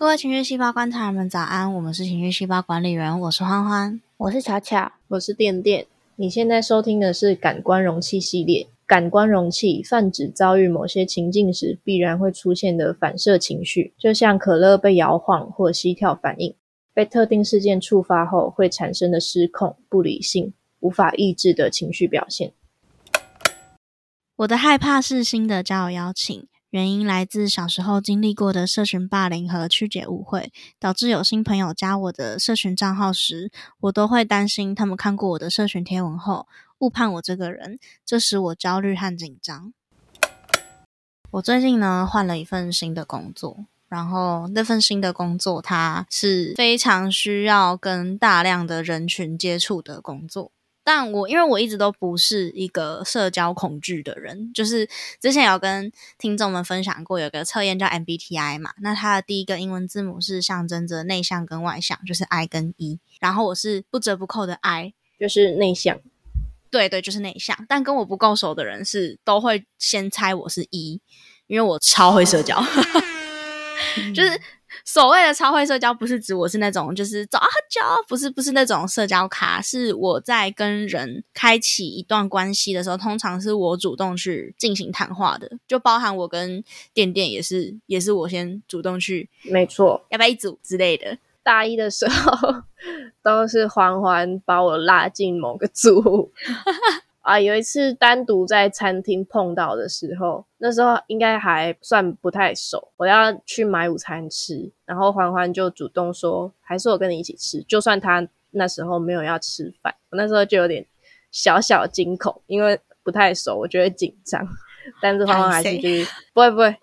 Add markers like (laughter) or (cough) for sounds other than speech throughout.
各位情绪细胞观察人们，早安！我们是情绪细胞管理员，我是欢欢，我是巧巧，我是电电。你现在收听的是感官容器系列。感官容器泛指遭遇某些情境时必然会出现的反射情绪，就像可乐被摇晃或膝跳反应，被特定事件触发后会产生的失控、不理性、无法抑制的情绪表现。我的害怕是新的交友邀请。原因来自小时候经历过的社群霸凌和曲解误会，导致有新朋友加我的社群账号时，我都会担心他们看过我的社群贴文后误判我这个人，这使我焦虑和紧张。我最近呢换了一份新的工作，然后那份新的工作它是非常需要跟大量的人群接触的工作。但我因为我一直都不是一个社交恐惧的人，就是之前有跟听众们分享过，有个测验叫 MBTI 嘛，那它的第一个英文字母是象征着内向跟外向，就是 I 跟 E，然后我是不折不扣的 I，就是内向，对对，就是内向，但跟我不够熟的人是都会先猜我是 E，因为我超会社交，(laughs) 就是。所谓的超会社交，不是指我是那种就是走啊交，不是不是那种社交卡，是我在跟人开启一段关系的时候，通常是我主动去进行谈话的，就包含我跟店店也是，也是我先主动去，没错，要不要一组之类的。大一的时候 (laughs) 都是环环把我拉进某个组。啊，有一次单独在餐厅碰到的时候，那时候应该还算不太熟。我要去买午餐吃，然后欢欢就主动说：“还是我跟你一起吃。”就算他那时候没有要吃饭，我那时候就有点小小惊恐，因为不太熟，我觉得紧张。(laughs) 但是欢欢还是就是 (laughs) 不会不会，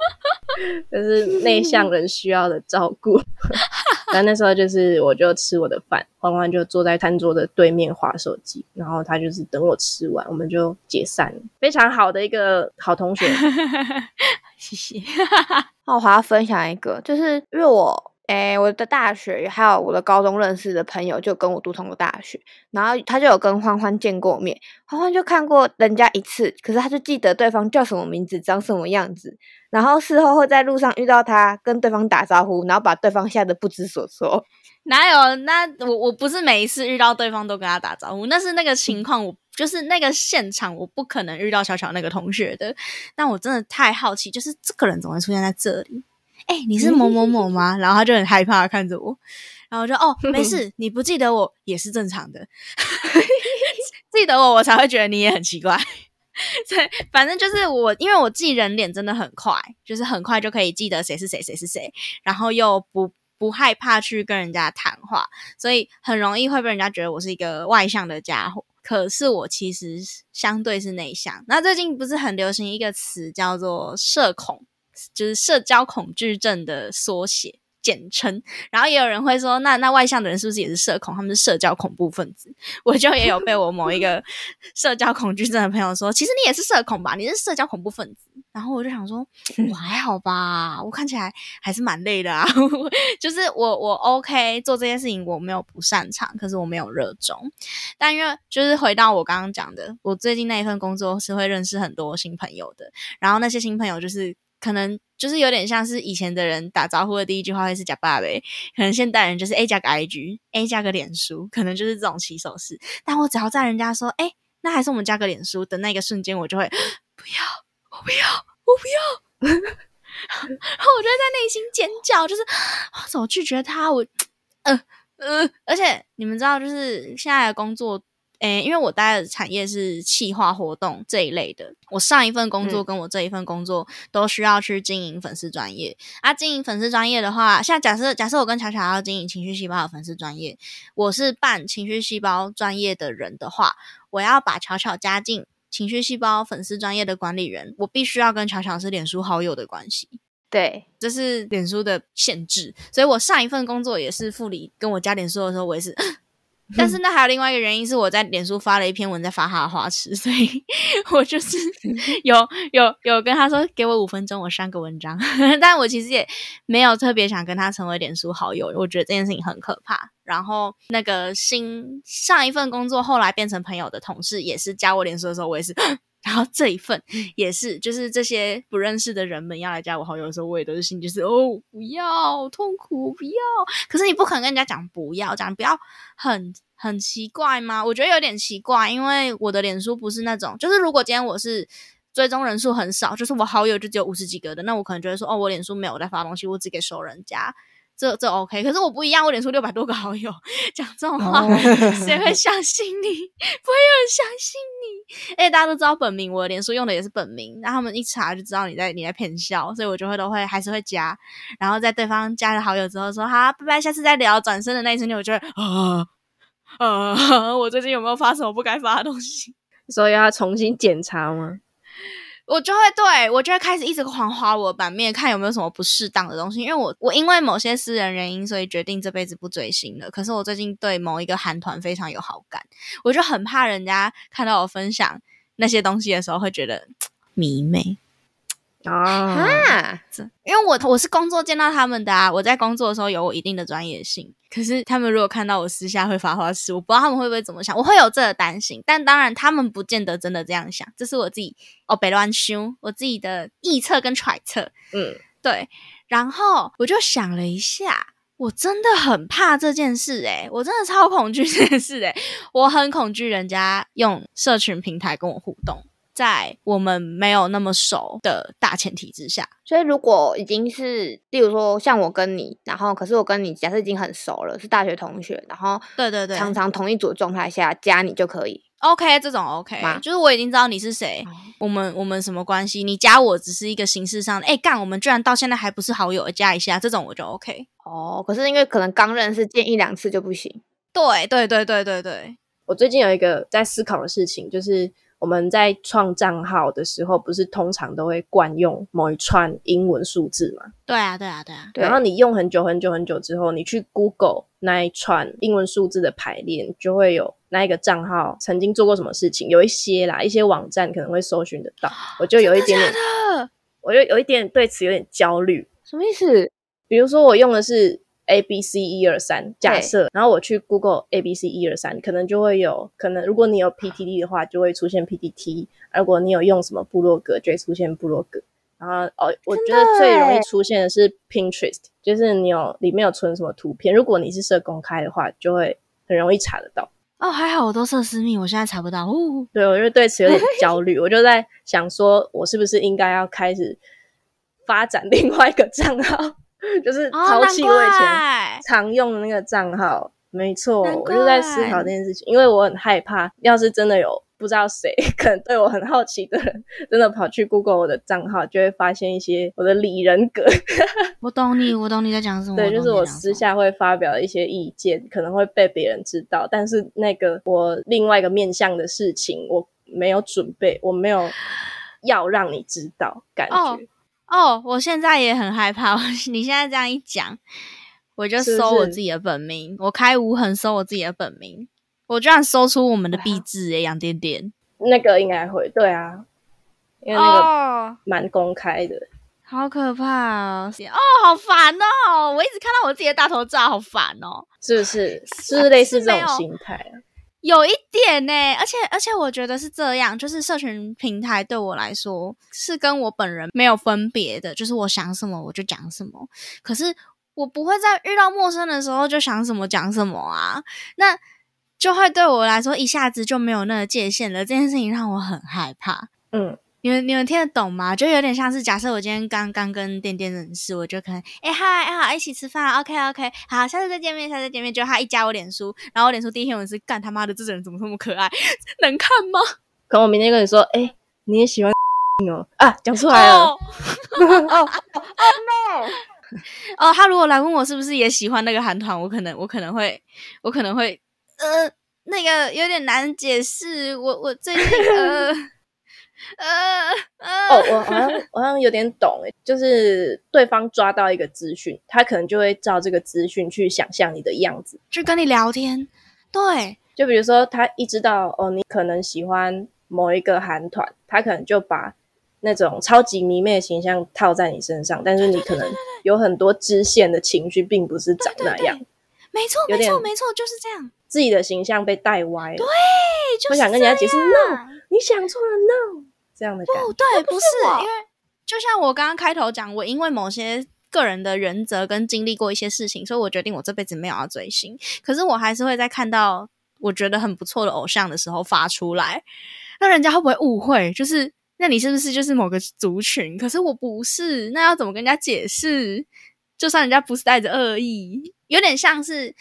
就是内向人需要的照顾。(laughs) 那那时候就是我就吃我的饭，欢欢就坐在餐桌的对面划手机，然后他就是等我吃完，我们就解散了。非常好的一个好同学，谢谢。那我还要分享一个，就是因为我。哎，我的大学还有我的高中认识的朋友，就跟我读同个大学，然后他就有跟欢欢见过面，欢欢就看过人家一次，可是他就记得对方叫什么名字，长什么样子，然后事后会在路上遇到他，跟对方打招呼，然后把对方吓得不知所措。(laughs) 哪有？那我我不是每一次遇到对方都跟他打招呼，那是那个情况，我就是那个现场，我不可能遇到小巧那个同学的。但我真的太好奇，就是这个人怎么会出现在这里？哎，你是某某某吗？然后他就很害怕看着我，然后我就哦，没事，(laughs) 你不记得我也是正常的，(laughs) 记得我我才会觉得你也很奇怪。(laughs) 对，反正就是我，因为我记人脸真的很快，就是很快就可以记得谁是谁，谁是谁，然后又不不害怕去跟人家谈话，所以很容易会被人家觉得我是一个外向的家伙。可是我其实相对是内向。那最近不是很流行一个词叫做社恐。就是社交恐惧症的缩写简称，然后也有人会说，那那外向的人是不是也是社恐？他们是社交恐怖分子。我就也有被我某一个 (laughs) 社交恐惧症的朋友说，其实你也是社恐吧？你是社交恐怖分子。然后我就想说，我还好吧，我看起来还是蛮累的啊。(laughs) 就是我我 OK 做这件事情，我没有不擅长，可是我没有热衷。但因为就是回到我刚刚讲的，我最近那一份工作是会认识很多新朋友的，然后那些新朋友就是。可能就是有点像是以前的人打招呼的第一句话会是“假爸呗”，可能现代人就是 A 加个 IG，A 加个脸书，可能就是这种起手式。但我只要在人家说“哎，那还是我们加个脸书”的那个瞬间，我就会不要，我不要，我不要，(laughs) 然后我就在内心尖叫，就是我怎么拒绝他？我，呃呃，而且你们知道，就是现在的工作。诶，因为我待的产业是企划活动这一类的，我上一份工作跟我这一份工作都需要去经营粉丝专业。啊，经营粉丝专业的话，像假设假设我跟巧巧要经营情绪细胞的粉丝专业，我是办情绪细胞专业的人的话，我要把巧巧加进情绪细胞粉丝专业的管理人，我必须要跟巧巧是脸书好友的关系。对，这是脸书的限制。所以我上一份工作也是副理跟我加脸书的时候，我也是。(laughs) 但是那还有另外一个原因是我在脸书发了一篇文在发他的花痴，(laughs) 所以我就是有有有跟他说给我五分钟我删个文章，(laughs) 但我其实也没有特别想跟他成为脸书好友，我觉得这件事情很可怕。然后那个新上一份工作后来变成朋友的同事也是加我脸书的时候，我也是然后这一份也是，就是这些不认识的人们要来加我好友的时候，我也都是心就是哦，不要痛苦，不要。可是你不可能跟人家讲不要，讲不要很很奇怪吗？我觉得有点奇怪，因为我的脸书不是那种，就是如果今天我是追踪人数很少，就是我好友就只有五十几个的，那我可能觉得说，哦，我脸书没有在发东西，我只给熟人家。这这 OK，可是我不一样，我脸书六百多个好友，讲这种话，谁会相信你？不会有人相信你。哎，大家都知道本名，我脸书用的也是本名，然后他们一查就知道你在你在骗笑，所以我就会都会还是会加，然后在对方加了好友之后说好，拜拜，下次再聊。转身的那一瞬间，我就会啊啊，(laughs) 我最近有没有发什么不该发的东西？所以要重新检查吗？我就会对我就会开始一直狂划我版面，看有没有什么不适当的东西。因为我我因为某些私人原因，所以决定这辈子不追星了。可是我最近对某一个韩团非常有好感，我就很怕人家看到我分享那些东西的时候，会觉得 (tsk) 迷妹。啊，因为我我是工作见到他们的啊，我在工作的时候有我一定的专业性。可是他们如果看到我私下会发花痴，我不知道他们会不会怎么想，我会有这个担心。但当然，他们不见得真的这样想，这是我自己哦，别乱修，我自己的臆测跟揣测。嗯，对。然后我就想了一下，我真的很怕这件事，诶我真的超恐惧这件事，诶我很恐惧人家用社群平台跟我互动。在我们没有那么熟的大前提之下，所以如果已经是，例如说像我跟你，然后可是我跟你假设已经很熟了，是大学同学，然后对对对，常常同一组的状态下加你就可以，OK，这种 OK，就是我已经知道你是谁，我们我们什么关系，你加我只是一个形式上的，哎干，我们居然到现在还不是好友，加一下，这种我就 OK。哦，可是因为可能刚认识见一两次就不行，对对对对对对，我最近有一个在思考的事情，就是。我们在创账号的时候，不是通常都会惯用某一串英文数字吗？对啊，对啊，对啊。然后你用很久很久很久之后，你去 Google 那一串英文数字的排列，就会有那一个账号曾经做过什么事情。有一些啦，一些网站可能会搜寻得到。我就有一点点，我就有一点对此有点焦虑。什么意思？比如说我用的是。A B C 一二三，假设，然后我去 Google A B C 一二三，可能就会有可能，如果你有 P T D 的话，就会出现 P T T；如果你有用什么部落格，就会出现部落格。然后哦，我觉得最容易出现的是 Pinterest，就是你有里面有存什么图片，如果你是设公开的话，就会很容易查得到。哦，还好我都设私密，我现在查不到。哦，对，我就对此有点 (laughs) 焦虑，我就在想说，我是不是应该要开始发展另外一个账号？(laughs) 就是抛弃我以前常用的那个账号，没错，我就在思考这件事情，因为我很害怕，要是真的有不知道谁 (laughs) 可能对我很好奇的人，(laughs) 真的跑去 Google 我的账号，就会发现一些我的里人格。我懂你，我懂你在讲什么。对，就是我私下会发表一些意见，可能会被别人知道，但是那个我另外一个面向的事情，我没有准备，我没有要让你知道，感觉。哦，我现在也很害怕。(laughs) 你现在这样一讲，我就搜我自己的本名，我开无痕搜我自己的本名，我居然搜出我们的壁纸诶，杨点点，那个应该会对啊，因为那个蛮公开的，好可怕哦！哦，好烦哦！我一直看到我自己的大头照，好烦哦！是不是？(laughs) 是类似这种心态啊？有一点呢，而且而且我觉得是这样，就是社群平台对我来说是跟我本人没有分别的，就是我想什么我就讲什么。可是我不会在遇到陌生的时候就想什么讲什么啊，那就会对我来说一下子就没有那个界限了。这件事情让我很害怕。嗯。你们你们听得懂吗？就有点像是假设我今天刚刚跟店店认识，我就可能哎嗨哎好一起吃饭，OK OK，好下次再见面，下次再见面。就他一加我脸书，然后我脸书第一天我是干他妈的，这个人怎么这么可爱？(laughs) 能看吗？可我明天跟你说，哎，你也喜欢 (laughs) 哦啊，讲出来了。哦 (laughs) 哦 no！哦，他如果来问我是不是也喜欢那个韩团，我可能我可能会我可能会呃那个有点难解释。我我最近呃。呃哦，我好像好像有点懂诶，就是对方抓到一个资讯，他可能就会照这个资讯去想象你的样子，去跟你聊天。对，就比如说他一知道哦，你可能喜欢某一个韩团，他可能就把那种超级迷妹的形象套在你身上，但是你可能有很多支线的情绪，并不是长那样。没错，没错，没错，就是这样。自己的形象被带歪了。对，我想跟人家解释，no，你想错了，no。这样的感觉。对，不是因为就像我刚刚开头讲，我因为某些个人的原则跟经历过一些事情，所以我决定我这辈子没有要追星。可是我还是会在看到我觉得很不错的偶像的时候发出来，那人家会不会误会？就是那你是不是就是某个族群？可是我不是，那要怎么跟人家解释？就算人家不是带着恶意，有点像是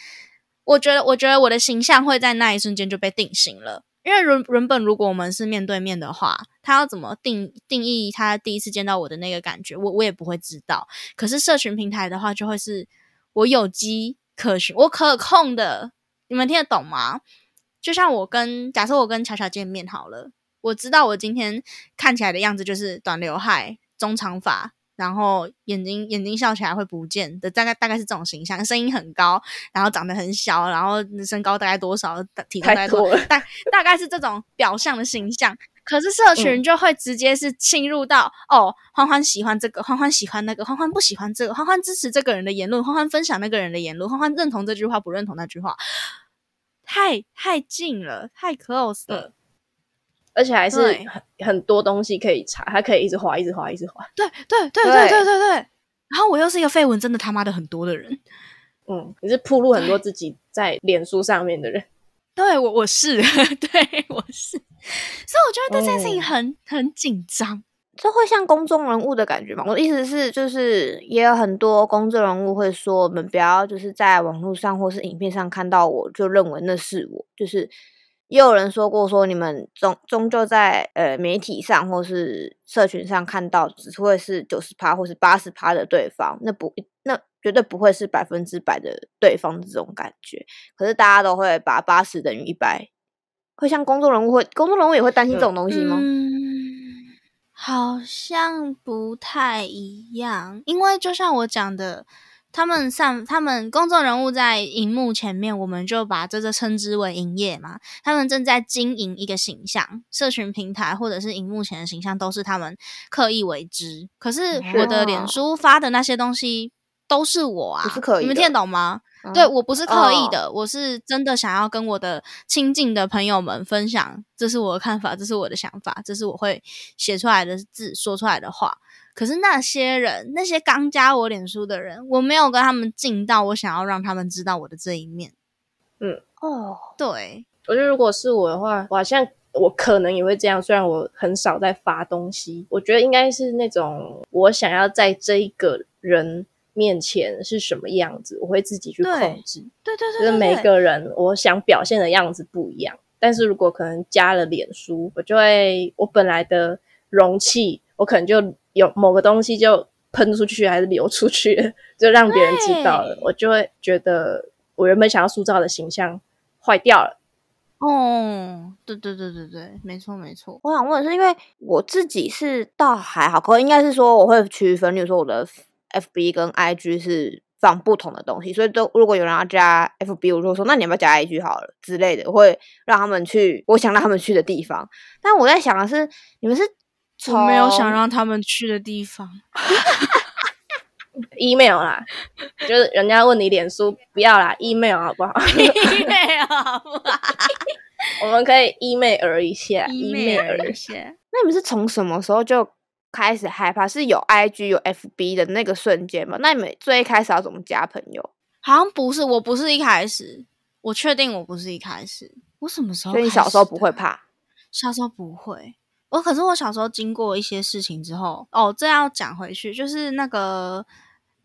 我觉得，我觉得我的形象会在那一瞬间就被定型了。因为原原本如果我们是面对面的话，他要怎么定定义他第一次见到我的那个感觉，我我也不会知道。可是社群平台的话，就会是我有机可循，我可控的，你们听得懂吗？就像我跟假设我跟巧巧见面好了，我知道我今天看起来的样子就是短刘海、中长发，然后眼睛眼睛笑起来会不见的，大概大概是这种形象，声音很高，然后长得很小，然后身高大概多少，体重大概多太多大大概是这种表象的形象。可是社群就会直接是侵入到、哦，欢欢喜欢这个，欢欢喜欢那个，欢欢不喜欢这个，欢欢支持这个人的言论，欢欢分享那个人的言论，欢欢认同这句话不认同那句话，太太近了，太 close 了。而且还是很很多东西可以查，还可以一直滑，一直滑，一直滑。对对对对对对对。然后我又是一个绯闻真的他妈的很多的人，嗯，你是铺露很多自己在脸书上面的人。对，我我是，(laughs) 对我是。所以我觉得这件事情很很紧张，这会像公众人物的感觉吗？我的意思是，就是也有很多公众人物会说，我们不要就是在网络上或是影片上看到我就认为那是我，就是。也有人说过说，你们终终究在呃媒体上或是社群上看到，只会是九十趴或是八十趴的对方，那不那绝对不会是百分之百的对方这种感觉。可是大家都会把八十等于一百，会像公众人物会公众人物也会担心这种东西吗？嗯，好像不太一样，因为就像我讲的，他们上他们公众人物在荧幕前面，我们就把这个称之为营业嘛。他们正在经营一个形象，社群平台或者是荧幕前的形象都是他们刻意为之。可是我的脸哦书发的那些东西都是我啊，不是刻意你们听得懂吗？嗯对我不是刻意哦的，我是真的想要跟我的亲近的朋友们分享，这是我的看法，这是我的想法，这是我会写出来的字，说出来的话。可是那些人，那些刚加我脸书的人，我没有跟他们近到我想要让他们知道我的这一面。嗯。哦，对，我觉得如果是我的话，我好像我可能也会这样，虽然我很少在发东西，我觉得应该是那种我想要在这一个人面前是什么样子，我会自己去对控制。对。对就是每个人我想表现的样子不一样，但是如果可能加了脸书，我就会我本来的容器，我可能就有某个东西就喷出去还是流出去，(laughs) 就让别人知道了，我就会觉得我原本想要塑造的形象坏掉了。哦，对对对对对，没错没错。我想问的是，因为我自己是倒还好，可应该是说我会区分，例如说我的 FB 跟 IG 是放不同的东西，所以都如果有人要加 FB，我就说那你要不要加 IG 好了之类的，我会让他们去我想让他们去的地方。但我在想的是，你们是我没有想从让他们去的地方。(laughs) email 啦，就是人家问你脸书不要啦，email 好不好？？email，好不好 (laughs) 我们可以 email 一下 email 一下。那你们是从什么时候就开始害怕？是有 IG 有 FB 的那个瞬间吗？那你们最一开始要怎么加朋友？好像不是，我不是一开始，我确定我不是一开始。我什么时候？所以你小时候不会？怕？小时候不会。可是我小时候经过一些事情之后，哦，这要讲回去，就是那个，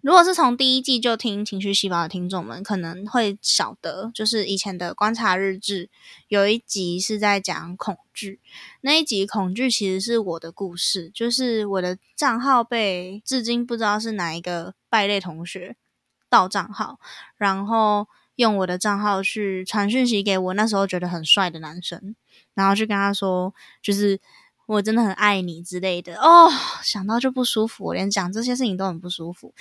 如果是从第一季就听情绪细胞的听众们，可能会晓得，就是以前的观察日志有一集是在讲恐惧，那一集恐惧其实是我的故事，就是我的账号被至今不知道是哪一个败类同学盗账号，然后用我的账号去传讯息给我那时候觉得很帅的男生，然后去跟他说，就是我真的很爱你之类的。哦，想到就不舒服，我连讲这些事情都很不舒服。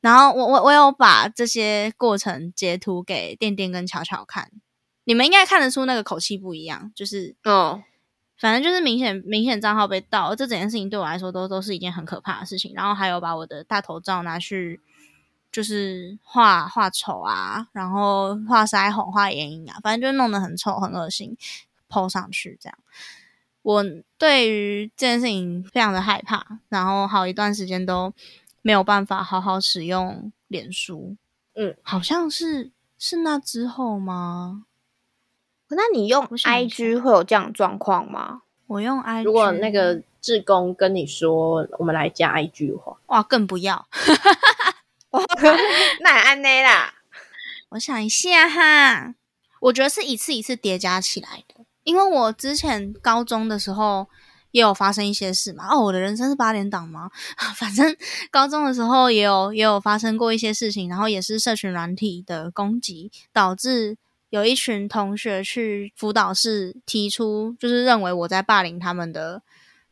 然后我我我有把这些过程截图给店店跟巧巧看，你们应该看得出那个口气不一样，就是哦，反正就是明显明显账号被盗，这整件事情对我来说都都是一件很可怕的事情。然后还有把我的大头照拿去就是画画丑啊，然后画腮红、画眼影啊，反正就弄得很丑、很恶心，抛上去这样。我对于这件事情非常的害怕，然后好一段时间都没有办法好好使用脸书。嗯，好像是是那之后吗？那你用 IG 会有这样的状况吗？我用 IG，如果那个志工跟你说我们来加 IG 的话，哇更不要。(laughs) (laughs) 那也安内啦。我想一下哈，我觉得是一次一次叠加起来的，因为我之前高中的时候也有发生一些事嘛。哦，我的人生是八点档吗？(laughs) 反正高中的时候也有也有发生过一些事情，然后也是社群软体的攻击，导致有一群同学去辅导室提出，就是认为我在霸凌他们的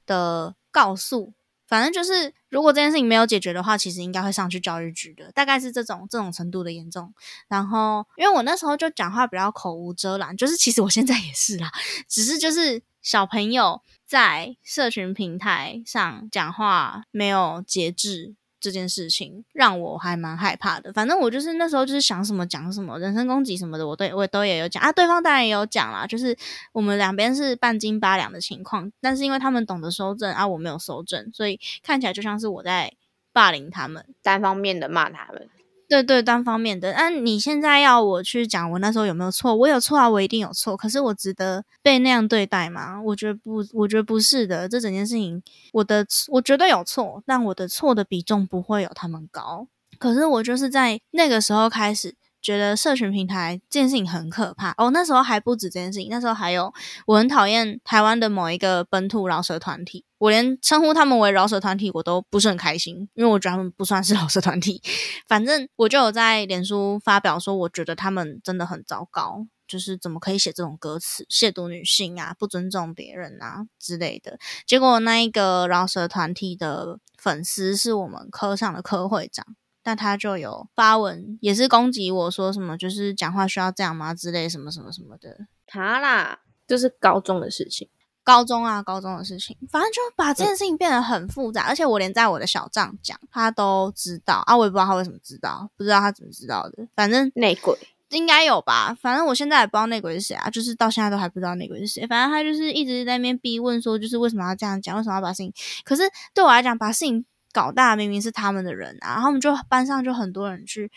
的告诉。反正就是，如果这件事情没有解决的话，其实应该会上去教育局的，大概是这种这种程度的严重。然后，因为我那时候就讲话比较口无遮拦，就是其实我现在也是啦，只是就是小朋友在社群平台上讲话没有节制。这件事情让我还蛮害怕的。反正我就是那时候就是想什么讲什么，人身攻击什么的，我都我都也有讲啊。对方当然也有讲啦，就是我们两边是半斤八两的情况。但是因为他们懂得收正啊，我没有收正，所以看起来就像是我在霸凌他们，单方面的骂他们。对对，单方面的。那你现在要我去讲我那时候有没有错？我有错啊，我一定有错。可是我值得被那样对待吗？我觉得不，我觉得不是的。这整件事情，我的我绝对有错，但我的错的比重不会有他们高。可是我就是在那个时候开始觉得社群平台这件事情很可怕哦。那时候还不止这件事情，那时候还有我很讨厌台湾的某一个本土饶舌团体。我连称呼他们为饶舌团体我都不是很开心，因为我觉得他们不算是 (laughs) 饶舌团体。反正我就有在脸书发表说，我觉得他们真的很糟糕，就是怎么可以写这种歌词，亵渎女性啊，不尊重别人啊之类的。结果那一个饶舌团体的粉丝是我们科上的科会长，但他就有发文，也是攻击我说什么，就是讲话需要这样吗之类什么什么什么的。他啦，就是高中的事情。高中啊，高中的事情，反正就把这件事情变得很复杂，而且我连在我的小账讲，他都知道啊，我也不知道他为什么知道，不知道他怎么知道的，反正内鬼应该有吧，反正我现在也不知道内鬼是谁啊，就是到现在都还不知道内鬼是谁，反正他就是一直在那边逼问说，就是为什么要这样讲，为什么要把事情，可是对我来讲，把事情搞大明明是他们的人啊，然后我们就班上就很多人去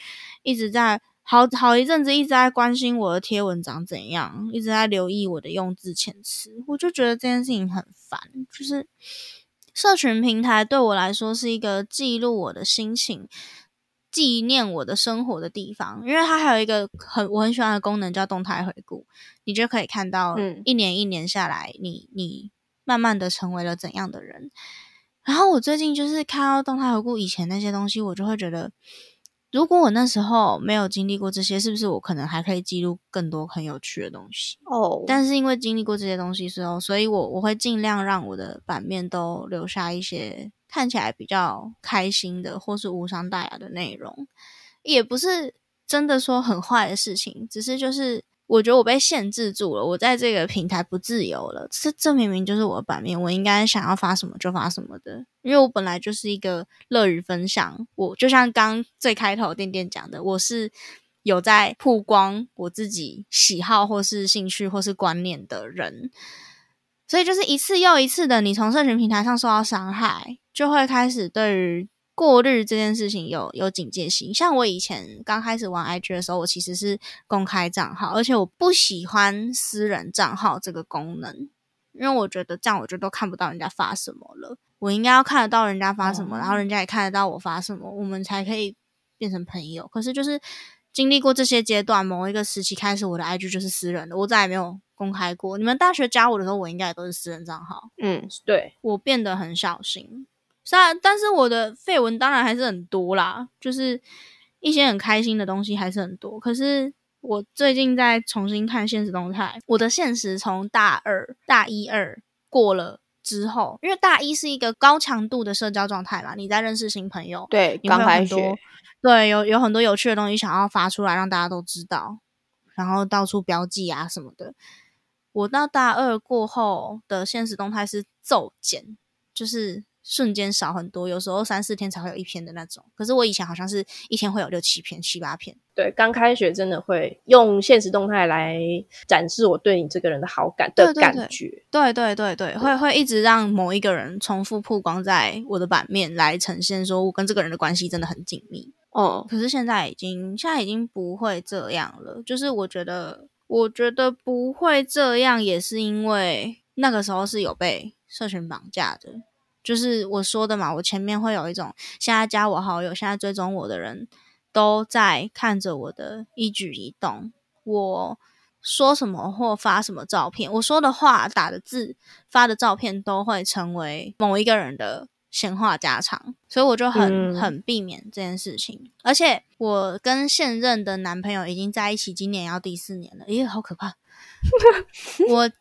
一直在。好好一阵子一直在关心我的贴文长怎样，一直在留意我的用字遣词，我就觉得这件事情很烦。就是社群平台对我来说是一个记录我的心情、纪念我的生活的地方，因为它还有一个很我很喜欢的功能叫动态回顾，你就可以看到一年一年下来，你你慢慢的成为了怎样的人。然后我最近就是看到动态回顾以前那些东西，我就会觉得。如果我那时候没有经历过这些，是不是我可能还可以记录更多很有趣的东西？哦，但是因为经历过这些东西之后，所以我我会尽量让我的版面都留下一些看起来比较开心的或是无伤大雅的内容，也不是真的说很坏的事情，只是就是。我觉得我被限制住了，我在这个平台不自由了。这这明明就是我的版面，我应该想要发什么就发什么的，因为我本来就是一个乐于分享。我就像刚最开头店店讲的，我是有在曝光我自己喜好或是兴趣或是观念的人，所以就是一次又一次的，你从社群平台上受到伤害，就会开始对于。过滤这件事情有有警戒心，像我以前刚开始玩 IG 的时候，我其实是公开账号，而且我不喜欢私人账号这个功能，因为我觉得这样我就都看不到人家发什么了。我应该要看得到人家发什么，然后人家也看得到我发什么，我们才可以变成朋友。可是就是经历过这些阶段，某一个时期开始，我的 IG 就是私人的，我再也没有公开过。你们大学加我的时候，我应该也都是私人账号。嗯，对我变得很小心。是啊，但是我的绯闻当然还是很多啦，就是一些很开心的东西还是很多。可是我最近在重新看现实动态，我的现实从大二、大一、二过了之后，因为大一是一个高强度的社交状态嘛，你在认识新朋友，对，你会很多，对，有有很多有趣的东西想要发出来让大家都知道，然后到处标记啊什么的。我到大二过后的现实动态是骤减，就是。瞬间少很多，有时候三四天才会有一篇的那种。可是我以前好像是一天会有六七篇、七八篇。对，刚开学真的会用现实动态来展示我对你这个人的好感的感觉。对对对对，会会一直让某一个人重复曝光在我的版面来呈现，说我跟这个人的关系真的很紧密。哦，可是现在已经现在已经不会这样了。就是我觉得，我觉得不会这样，也是因为那个时候是有被社群绑架的。就是我说的嘛，我前面会有一种现在加我好友、现在追踪我的人都在看着我的一举一动，我说什么或发什么照片，我说的话、打的字、发的照片都会成为某一个人的闲话家常，所以我就很很避免这件事情。而且我跟现任的男朋友已经在一起，今年要第四年了，咦，好可怕！(laughs) 我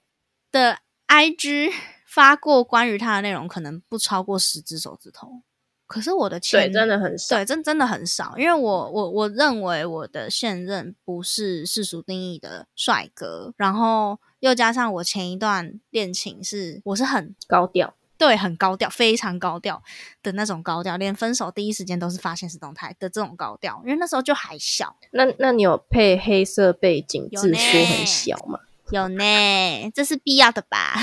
的 IG。发过关于他的内容，可能不超过十只手指头。可是我的对真的很少，对真真的很少。因为我我我认为我的现任不是世俗定义的帅哥，然后又加上我前一段恋情是我是很高调，对，很高调，非常高调的那种高调，连分手第一时间都是发现实动态的这种高调。因为那时候就还小。那那你有配黑色背景，字数很小吗？有呢，这是必要的吧？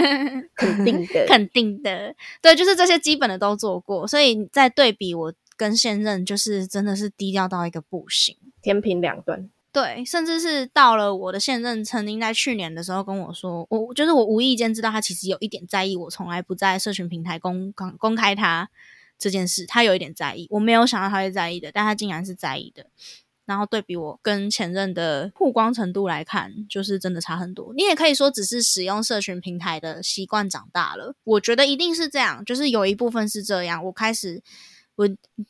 (laughs) 肯定的，肯定的。对，就是这些基本的都做过，所以在对比我跟现任，就是真的是低调到一个不行，天平两端。对，甚至是到了我的现任，曾经在去年的时候跟我说，我就是我无意间知道他其实有一点在意我，从来不在社群平台公公公开他这件事，他有一点在意，我没有想到他会在意的，但他竟然是在意的。然后对比我跟前任的曝光程度来看，就是真的差很多。你也可以说只是使用社群平台的习惯长大了。我觉得一定是这样，就是有一部分是这样。我开始，我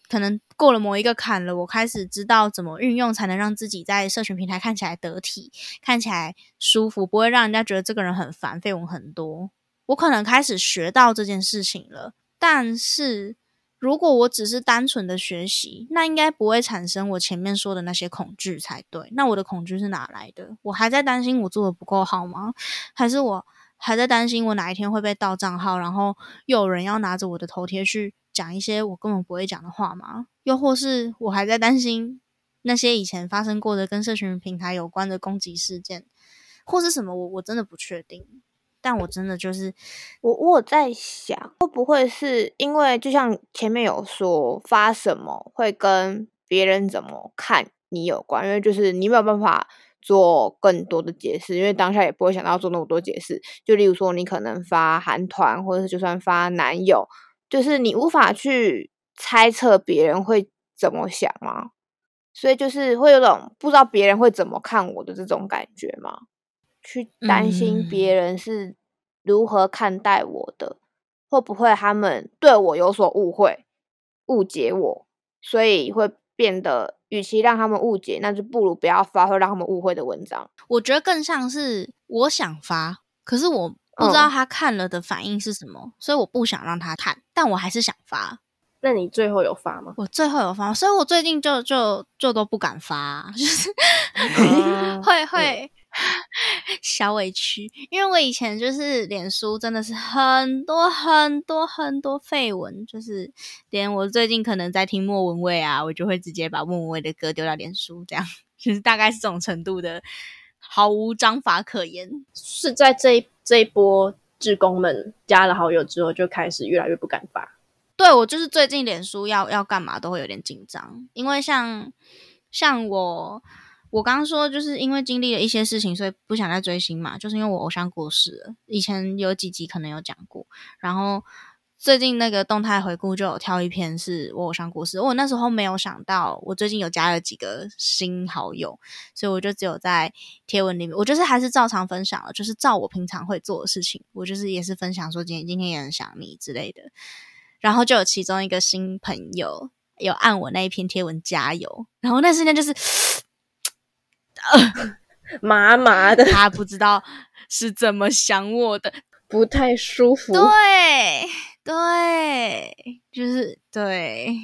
可能过了某一个坎了，我开始知道怎么运用才能让自己在社群平台看起来得体，看起来舒服，不会让人家觉得这个人很烦，绯闻很多。我可能开始学到这件事情了，但是。如果我只是单纯的学习，那应该不会产生我前面说的那些恐惧才对。那我的恐惧是哪来的？我还在担心我做的不够好吗？还是我还在担心我哪一天会被盗账号，然后又有人要拿着我的头贴去讲一些我根本不会讲的话吗？又或是我还在担心那些以前发生过的跟社群平台有关的攻击事件，或是什么？我我真的不确定。但我真的就是我，我在想，会不会是因为就像前面有说发什么会跟别人怎么看你有关？因为就是你没有办法做更多的解释，因为当下也不会想到做那么多解释。就例如说，你可能发韩团，或者是就算发男友，就是你无法去猜测别人会怎么想吗？所以就是会有种不知道别人会怎么看我的这种感觉吗？去担心别人是如何看待我的，会不会他们对我有所误会、误解我，所以会变得，与其让他们误解，那就不如不要发会让他们误会的文章。我觉得更像是我想发，可是我不知道他看了的反应是什么，所以我不想让他看，但我还是想发。那你最后有发吗？我最后有发，所以我最近就就就都不敢发，就是会会。小委屈，因为我以前就是脸书真的是很多很多很多绯闻，就是连我最近可能在听莫文蔚啊，我就会直接把莫文蔚的歌丢到脸书，这样就是大概是这种程度的，毫无章法可言。是在这一这一波志工们加了好友之后，就开始越来越不敢发。对我就是最近脸书要要干嘛都会有点紧张，因为像像我。我刚刚说，就是因为经历了一些事情，所以不想再追星嘛。就是因为我偶像过世了，以前有几集可能有讲过。然后最近那个动态回顾就有挑一篇是我偶像过世。我那时候没有想到，我最近有加了几个新好友，所以我就只有在贴文里面，我就是还是照常分享了，就是照我平常会做的事情，我就是也是分享说今天今天也很想你之类的。然后就有其中一个新朋友有按我那一篇贴文加油，然后那瞬间就是。(laughs) 麻麻的，他不知道是怎么想我的，不太舒服。对对，就是对，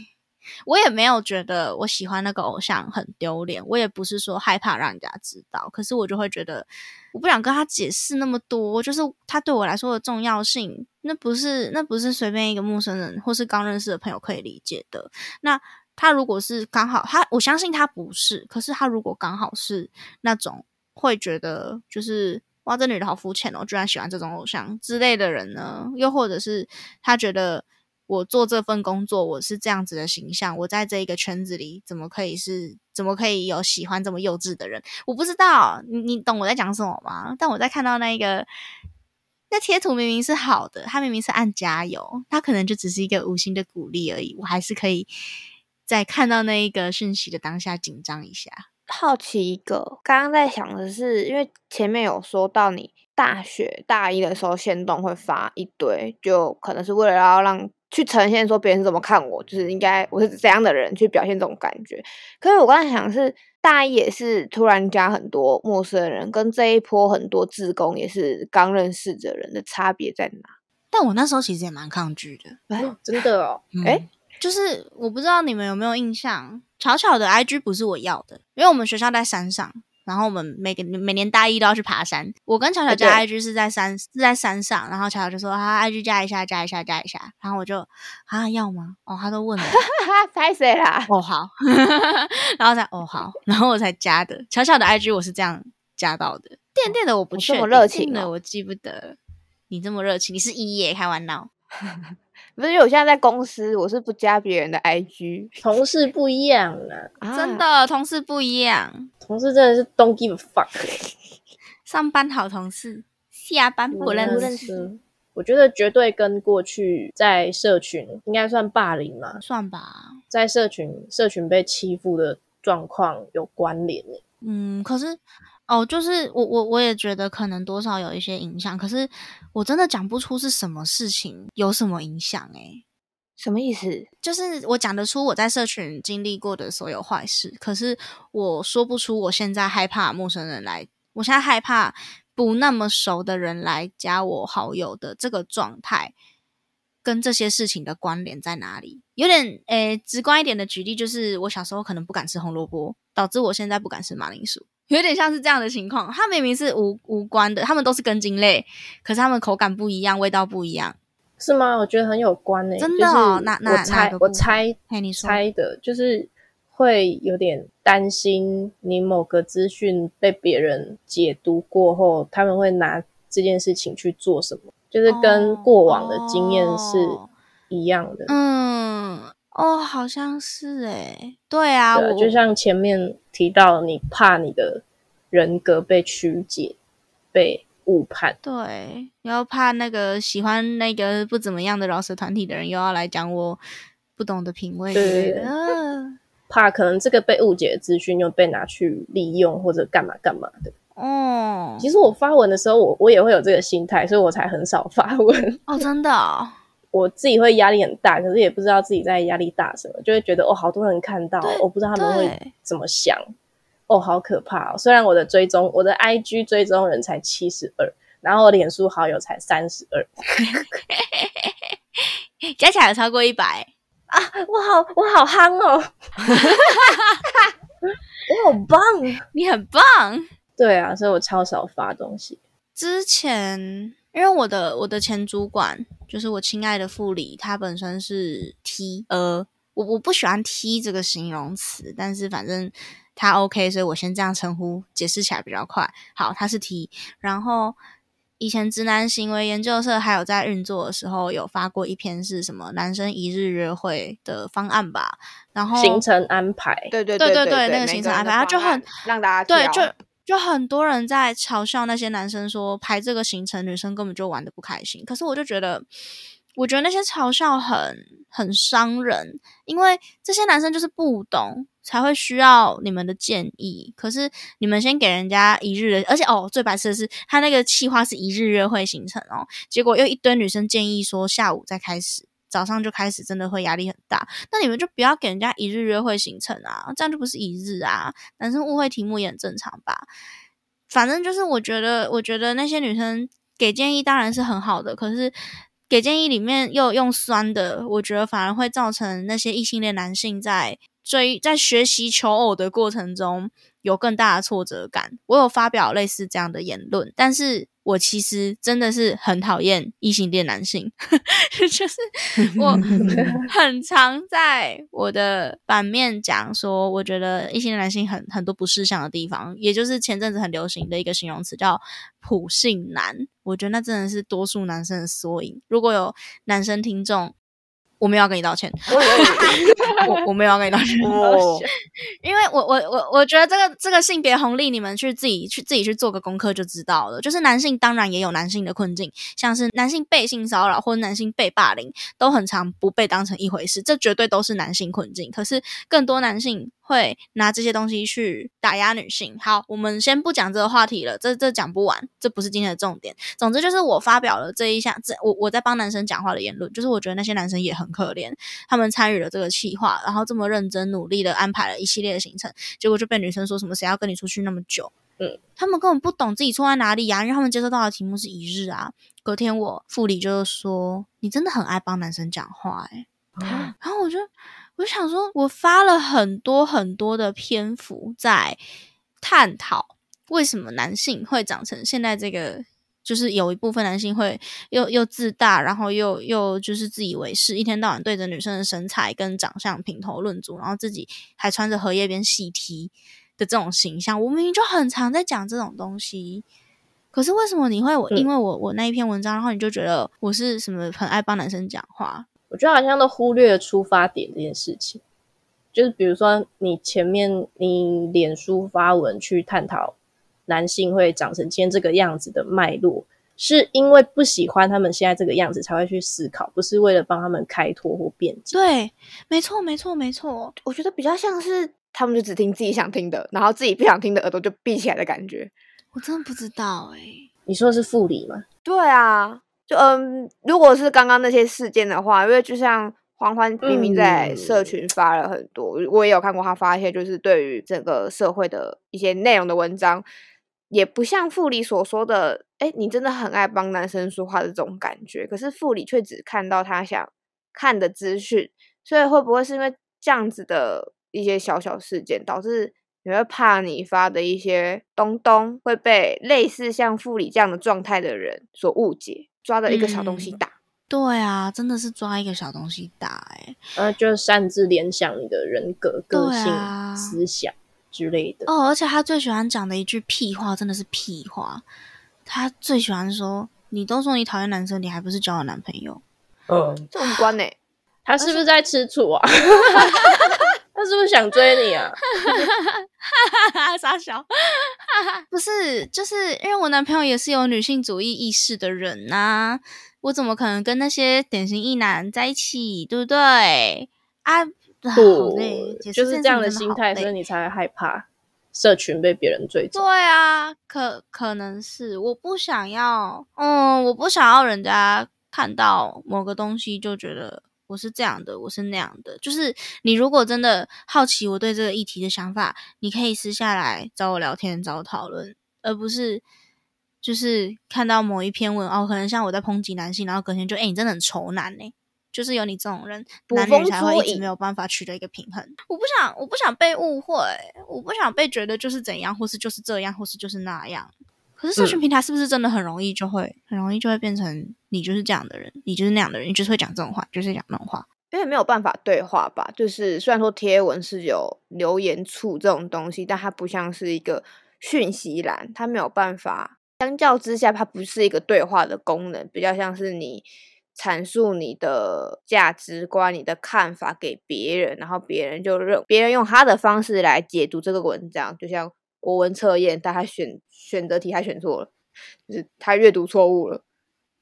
我也没有觉得我喜欢那个偶像很丢脸，我也不是说害怕让人家知道，可是我就会觉得我不想跟他解释那么多，就是他对我来说的重要性，那不是那不是随便一个陌生人或是刚认识的朋友可以理解的。那他如果是刚好他，我相信他不是，可是他如果刚好是那种会觉得就是哇，这女的好肤浅哦，居然喜欢这种偶像之类的人呢？又或者是他觉得。我做这份工作，我是这样子的形象。我在这一个圈子里，怎么可以是？怎么可以有喜欢这么幼稚的人？我不知道，你你懂我在讲什么吗？但我在看到那一个那贴图，明明是好的，他明明是按加油，他可能就只是一个无心的鼓励而已。我还是可以在看到那一个讯息的当下紧张一下。好奇一个，刚刚在想的是，因为前面有说到你大学大一的时候，线动会发一堆，就可能是为了要让。去呈现说别人怎么看我，就是应该我是怎样的人去表现这种感觉。可是我刚才想是大一也是突然加很多陌生人，跟这一波很多自工也是刚认识的人的差别在哪？但我那时候其实也蛮抗拒的，哎真的哦。哎，就是我不知道你们有没有印象，巧巧的 IG 不是我要的，因为我们学校在山上。然后我们每个每年大一都要去爬山。我跟巧巧加 IG 是在山是在山上，然后巧巧就说啊 IG 加一下加一下加一下，然后我就啊要吗？哦，他都问了，拍谁啦？(laughs) 哦好，然后才哦好，然后我才加的。巧巧的 IG 我是这样加到的，电电的我不这么热情的，我记不得。你这么热情，你是一耶开玩笑。(laughs) 不是因为我现在在公司，我是不加别人的 IG。同事不一样 (laughs) 啊，真的，同事不一样。同事真的是 don't give a fuck。(laughs) 上班好同事，下班不认识。我觉得绝对跟过去在社群应该算霸凌嘛，算吧，在社群社群被欺负的状况有关联嗯，可是。哦，就是我我我也觉得可能多少有一些影响，可是我真的讲不出是什么事情有什么影响诶，什么意思？就是我讲得出我在社群经历过的所有坏事，可是我说不出我现在害怕陌生人来，我现在害怕不那么熟的人来加我好友的这个状态，跟这些事情的关联在哪里？有点诶，直观一点的举例就是，我小时候可能不敢吃红萝卜，导致我现在不敢吃马铃薯。有点像是这样的情况，它明明是无无关的，它们都是根茎类，可是它们口感不一样，味道不一样，是吗？我觉得很有关诶，真的。那那我猜我猜，猜的就是会有点担心你某个资讯被别人解读过后，他们会拿这件事情去做什么，就是跟过往的经验是一样的。嗯。哦，好像是诶，对啊，我就像前面提到，你怕你的人格被曲解、被误判，对，然后怕那个喜欢那个不怎么样的饶舌团体的人又要来讲我不懂的品味，对对怕可能这个被误解的资讯又被拿去利用或者干嘛干嘛的。哦，其实我发文的时候，我我也会有这个心态，所以我才很少发文。哦，真的。我自己会压力很大，可是也不知道自己在压力大什么，就会觉得哦，好多人看到，我不知道他们会怎么想，哦，好可怕！虽然我的追踪，我的 IG 追踪人才七十二，然后脸书好友才三十二，(laughs) 加起来超过一百啊！我好，我好憨哦，(laughs) 我好棒，你很棒，对啊，所以我超少发东西。之前因为我的我的前主管。就是我亲爱的副理，他本身是 T，呃，我我不喜欢 T 这个形容词，但是反正他 OK，所以我先这样称呼，解释起来比较快。好，他是 T，然后以前直男行为研究社还有在运作的时候，有发过一篇是什么男生一日约会的方案吧？然后行程安排，对对对对对，那个行程安排，他就很让大家对就。就很多人在嘲笑那些男生，说排这个行程，女生根本就玩的不开心。可是我就觉得，我觉得那些嘲笑很很伤人，因为这些男生就是不懂，才会需要你们的建议。可是你们先给人家一日的，而且哦，最白痴的是，他那个计划是一日约会行程哦，结果又一堆女生建议说下午再开始。早上就开始，真的会压力很大。那你们就不要给人家一日约会行程啊，这样就不是一日啊。男生误会题目也很正常吧？反正就是，我觉得，我觉得那些女生给建议当然是很好的，可是给建议里面又用酸的，我觉得反而会造成那些异性恋男性在追在学习求偶的过程中有更大的挫折感。我有发表类似这样的言论，但是。我其实真的是很讨厌异性恋男性，(laughs) 就是我 (laughs) 很常在我的版面讲说，我觉得异性恋男性很很多不适相的地方，也就是前阵子很流行的一个形容词叫“普性男”，我觉得那真的是多数男生的缩影。如果有男生听众，我没有要跟你道歉，我我没有要跟你道歉，因为我我我我觉得这个这个性别红利，你们去自己去自己去做个功课就知道了。就是男性当然也有男性的困境，像是男性被性骚扰或者男性被霸凌，都很常不被当成一回事，这绝对都是男性困境。可是更多男性。会拿这些东西去打压女性。好，我们先不讲这个话题了，这这讲不完，这不是今天的重点。总之就是我发表了这一项，这我我在帮男生讲话的言论，就是我觉得那些男生也很可怜，他们参与了这个企划，然后这么认真努力的安排了一系列的行程，结果就被女生说什么谁要跟你出去那么久？嗯，他们根本不懂自己错在哪里呀，因为他们接收到的题目是一日啊。隔天我副理就是说你真的很爱帮男生讲话哎，然后我就。我想说，我发了很多很多的篇幅在探讨为什么男性会长成现在这个，就是有一部分男性会又又自大，然后又又就是自以为是，一天到晚对着女生的身材跟长相评头论足，然后自己还穿着荷叶边细 T 的这种形象。我明明就很常在讲这种东西，可是为什么你会我因为我我那一篇文章，然后你就觉得我是什么很爱帮男生讲话？我觉得好像都忽略了出发点这件事情，就是比如说你前面你脸书发文去探讨男性会长成今天这个样子的脉络，是因为不喜欢他们现在这个样子才会去思考，不是为了帮他们开脱或辩解。对，没错，没错，没错。我觉得比较像是他们就只听自己想听的，然后自己不想听的耳朵就闭起来的感觉。我真的不知道哎，你说的是副理吗？对啊。嗯，如果是刚刚那些事件的话，因为就像欢欢明明在社群发了很多，我也有看过他发一些，就是对于整个社会的一些内容的文章，也不像傅里所说的，哎，你真的很爱帮男生说话的这种感觉。可是傅里却只看到他想看的资讯，所以会不会是因为这样子的一些小小事件，导致你会怕你发的一些东东会被类似像傅里这样的状态的人所误解？抓着一个小东西打，对啊，真的是抓一个小东西打，哎，呃，就擅自联想你的人格、个性、思想之类的。哦，而且他最喜欢讲的一句屁话，真的是屁话。他最喜欢说：“你都说你讨厌男生，你还不是交了男朋友？”嗯，这么关呢？他是不是在吃醋啊？(laughs) 他是不是想追你啊？(laughs) 傻笑，不是，就是因为我男朋友也是有女性主义意识的人呐，我怎么可能跟那些典型异男在一起，对不对？啊，不，就是这样的心态，所以你才害怕社群被别人追。对啊，可可能是我不想要，嗯，我不想要人家看到某个东西就觉得。我是这样的，我是那样的。就是你如果真的好奇我对这个议题的想法，你可以私下来找我聊天，找我讨论，而不是就是看到某一篇文哦，可能像我在抨击男性，然后隔天就哎，你真的很丑男呢。就是有你这种人，男女才会一直没有办法取得一个平衡。我不想，我不想被误会，我不想被觉得就是怎样，或是就是这样，或是就是那样。可是社群平台是不是真的很容易就会很容易就会变成你就是这样的人，你就是那样的人，你就是会讲这种话，就是讲那种话，因为没有办法对话吧？就是虽然说贴文是有留言处这种东西，但它不像是一个讯息栏，它没有办法。相较之下，它不是一个对话的功能，比较像是你阐述你的价值观、你的看法给别人，然后别人就认别人用他的方式来解读这个文章，就像。国文测验，但他选选择题还选错了，就是他阅读错误了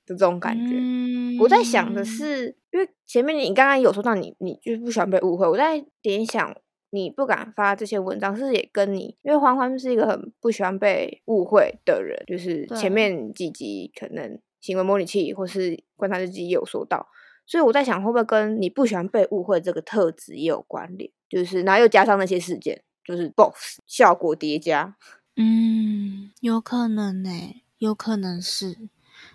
就这种感觉。我在想的是，因为前面你刚刚有说到你，你就是不喜欢被误会。我在联想，你不敢发这些文章，是也跟你，因为欢欢是一个很不喜欢被误会的人，就是前面几集可能行为模拟器或是观察日记也有说到，所以我在想，会不会跟你不喜欢被误会这个特质也有关联？就是然后又加上那些事件。就是 box 效果叠加，嗯，有可能呢，有可能是，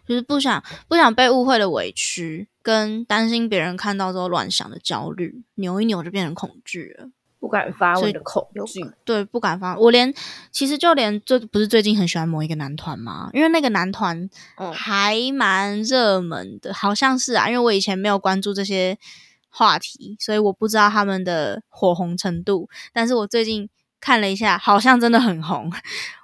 就是不想不想被误会的委屈，跟担心别人看到之后乱想的焦虑，扭一扭就变成恐惧了。不敢发所以文的恐有惧。对，不敢发。我连其实就连最不是最近很喜欢某一个男团嘛，因为那个男团嗯还蛮热门的，好像是啊，因为我以前没有关注这些话题，所以我不知道他们的火红程度。但是我最近看了一下，好像真的很红。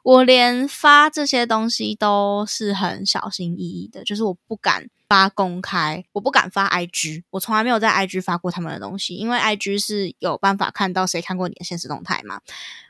我连发这些东西都是很小心翼翼的，就是我不敢发公开，我不敢发 IG，我从来没有在 IG 发过他们的东西，因为 IG 是有办法看到谁看过你的现实动态嘛。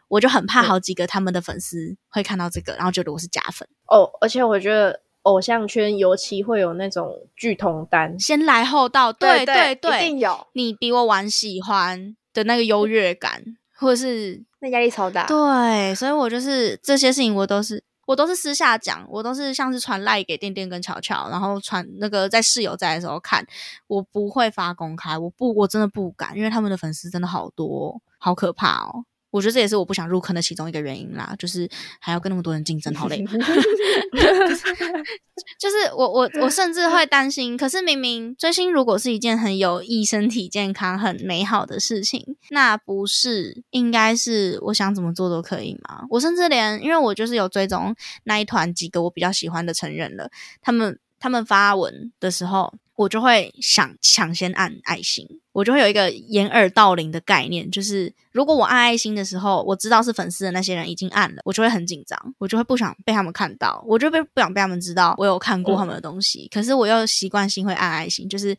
我就很怕好几个他们的粉丝会看到这个，然后觉得我是假粉，哦，而且我觉得偶像圈尤其会有那种剧同单，先来后到，对对对一定有，你比我晚喜欢的那个优越感，或者是那压力超大。对，所以我就是这些事情，我都是我都是私下讲，我都是像是传赖给店店跟巧巧，然后传那个在室友在的时候看，我不会发公开，我不我真的不敢，因为他们的粉丝真的好多，好可怕哦。我觉得这也是我不想入坑的其中一个原因啦，就是还要跟那么多人竞争，好累。(laughs) 就是我我我甚至会担心，可是明明追星如果是一件很有益身体健康、很美好的事情，那不是应该是我想怎么做都可以吗？我甚至连因为我就是有追踪那一团几个我比较喜欢的成人了，他们他们发文的时候，我就会想抢先按爱心，我就会有一个掩耳盗铃的概念，就是如果我按爱心的时候，我知道是粉丝的那些人已经按了，我就会很紧张，我就会不想被他们看到，我就被不想被他们知道我有看过他们的东西，可是我又习惯性会按爱心，就是。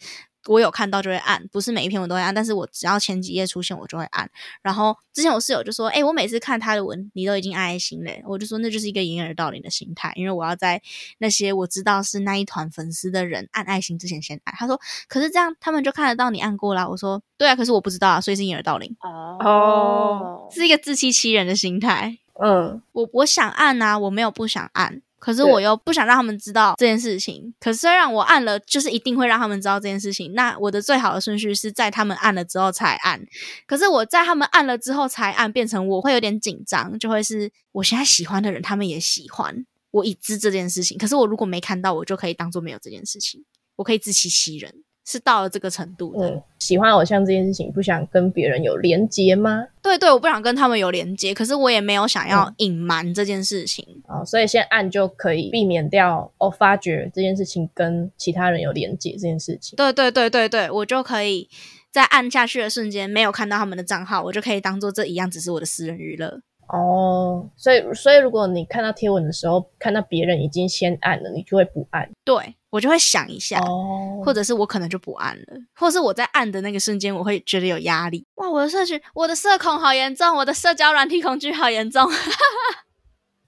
我有看到就会按，不是每一篇我都会按，但是我只要前几页出现我就会按。然后之前我室友就说：“哎、我每次看他的文，你都已经按爱心嘞。”我就说那就是一个掩耳盗铃的心态，因为我要在那些我知道是那一团粉丝的人按爱心之前先按。他说：“可是这样他们就看得到你按过啦。”我说：“对啊，可是我不知道啊，所以是掩耳盗铃，哦是一个自欺欺人的心态。嗯，我我想按啊，我没有不想按。”可是我又不想让他们知道这件事情。可是虽然我按了，就是一定会让他们知道这件事情。那我的最好的顺序是在他们按了之后才按。可是我在他们按了之后才按，变成我会有点紧张，就会是我现在喜欢的人，他们也喜欢，我已知这件事情。可是我如果没看到，我就可以当做没有这件事情，我可以自欺欺人，是到了这个程度的。嗯，喜欢偶像这件事情，不想跟别人有连接吗？对对，我不想跟他们有连接，可是我也没有想要嗯隐瞒这件事情。哦，所以先按就可以避免掉哦，发觉这件事情跟其他人有连接这件事情。对对对对对，我就可以在按下去的瞬间没有看到他们的账号，我就可以当做这一样只是我的私人娱乐。哦，所以所以如果你看到贴文的时候，看到别人已经先按了，你就会不按。对我就会想一下，哦，或者是我可能就不按了，或是我在按的那个瞬间，我会觉得有压力。哇，我的社群，我的社恐好严重，我的社交软体恐惧好严重。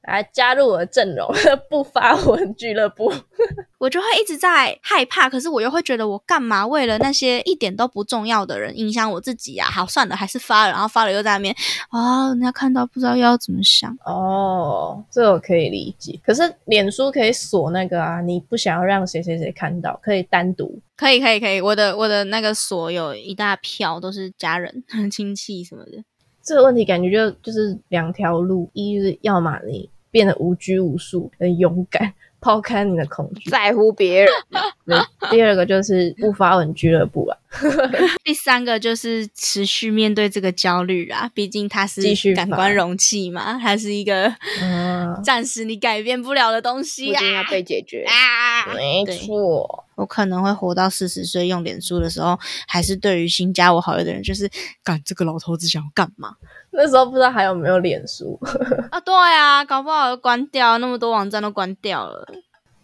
来加入我的阵容，(laughs) 不发文俱乐部。(laughs) 我就会一直在害怕，可是我又会觉得我干嘛为了那些一点都不重要的人影响我自己啊？好，算了，还是发了，然后发了又在那边啊，人家看到不知道又要怎么想。哦，这我可以理解。可是脸书可以锁那个啊，你不想要让谁谁谁看到，可以单独。可以，可以，可以。我的我的那个锁有一大票都是家人、(laughs) 亲戚什么的。这个问题感觉就就是两条路，一就是要么你变得无拘无束、很勇敢，抛开你的恐惧；在乎别人，(laughs) 对第二个就是不发文俱乐部啊。(laughs) 第三个就是持续面对这个焦虑啊，毕竟它是感官容器嘛，它是一个嗯，暂时你改变不了的东不西一定要啊。被解决。啊，没错。我可能会活到四十岁，用脸书的时候，还是对于新加我好友的人，就是干这个老头子想要干嘛 (laughs) 那时候不知道还有没有脸书。(laughs) 啊？对啊，搞不好关掉，那么多网站都关掉了。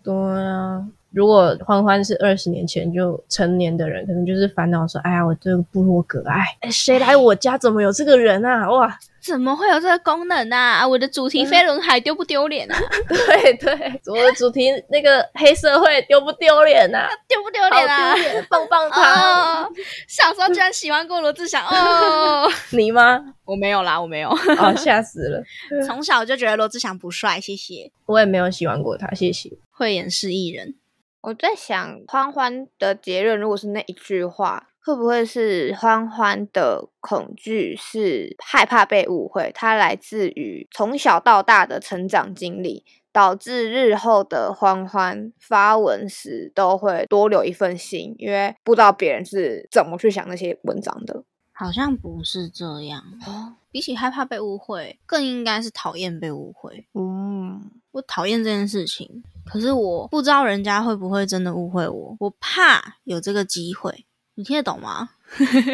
对啊，如果欢欢是二十年前就成年的人，可能就是烦恼说：“哎呀，我这个部落格，哎，哎谁来我家？怎么有这个人啊？哇，怎么会有这个功能啊？我的主题飞轮海丢不丢脸啊？(laughs) 对对，我的主题那个黑社会丢不丢脸啊？丢不丢好脸啊？棒棒糖，哦，小时候居然喜欢过罗志祥哦！(laughs) 你吗？我没有啦，我没有，哦，吓死了！从小就觉得罗志祥不帅，谢谢。我也没有喜欢过他，谢谢。慧眼识艺人，我在想，欢欢的结论如果是那一句话，会不会是欢欢的恐惧是害怕被误会？它来自于从小到大的成长经历，导致日后的欢欢发文时都会多留一份心，因为不知道别人是怎么去想那些文章的。好像不是这样哦。比起害怕被误会，更应该是讨厌被误会。嗯，我讨厌这件事情，可是我不知道人家会不会真的误会我，我怕有这个机会。你听得懂吗？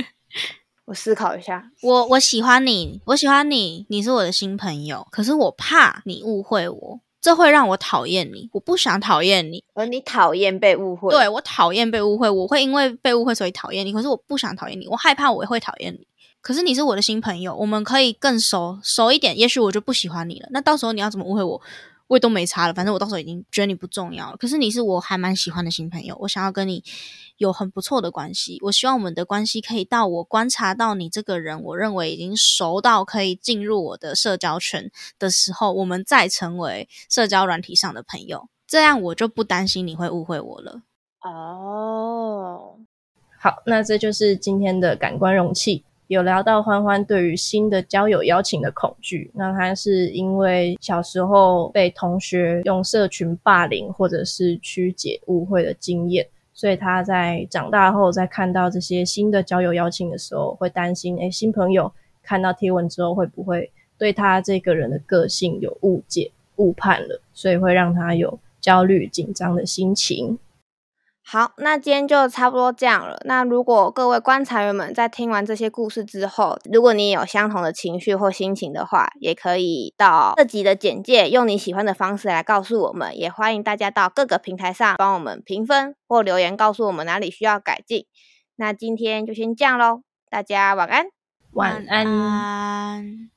(laughs) 我思考一下。我我喜欢你，我喜欢你，你是我的新朋友。可是我怕你误会我，这会让我讨厌你。我不想讨厌你，而你讨厌被误会。对我讨厌被误会，我会因为被误会所以讨厌你。可是我不想讨厌你，我害怕我会讨厌你。可是你是我的新朋友，我们可以更熟熟一点。也许我就不喜欢你了。那到时候你要怎么误会我？我也都没差了，反正我到时候已经觉得你不重要了。可是你是我还蛮喜欢的新朋友，我想要跟你有很不错的关系。我希望我们的关系可以到我观察到你这个人，我认为已经熟到可以进入我的社交圈的时候，我们再成为社交软体上的朋友。这样我就不担心你会误会我了。哦，好，那这就是今天的感官容器。有聊到欢欢对于新的交友邀请的恐惧，那他是因为小时候被同学用社群霸凌或者是曲解误会的经验，所以他在长大后在看到这些新的交友邀请的时候，会担心：哎，新朋友看到贴文之后会不会对他这个人的个性有误解、误判了？所以会让他有焦虑、紧张的心情。好，那今天就差不多这样了。那如果各位观察员们在听完这些故事之后，如果你有相同的情绪或心情的话，也可以到这集的简介用你喜欢的方式来告诉我们。也欢迎大家到各个平台上帮我们评分或留言，告诉我们哪里需要改进。那今天就先这样喽，大家晚安，晚安。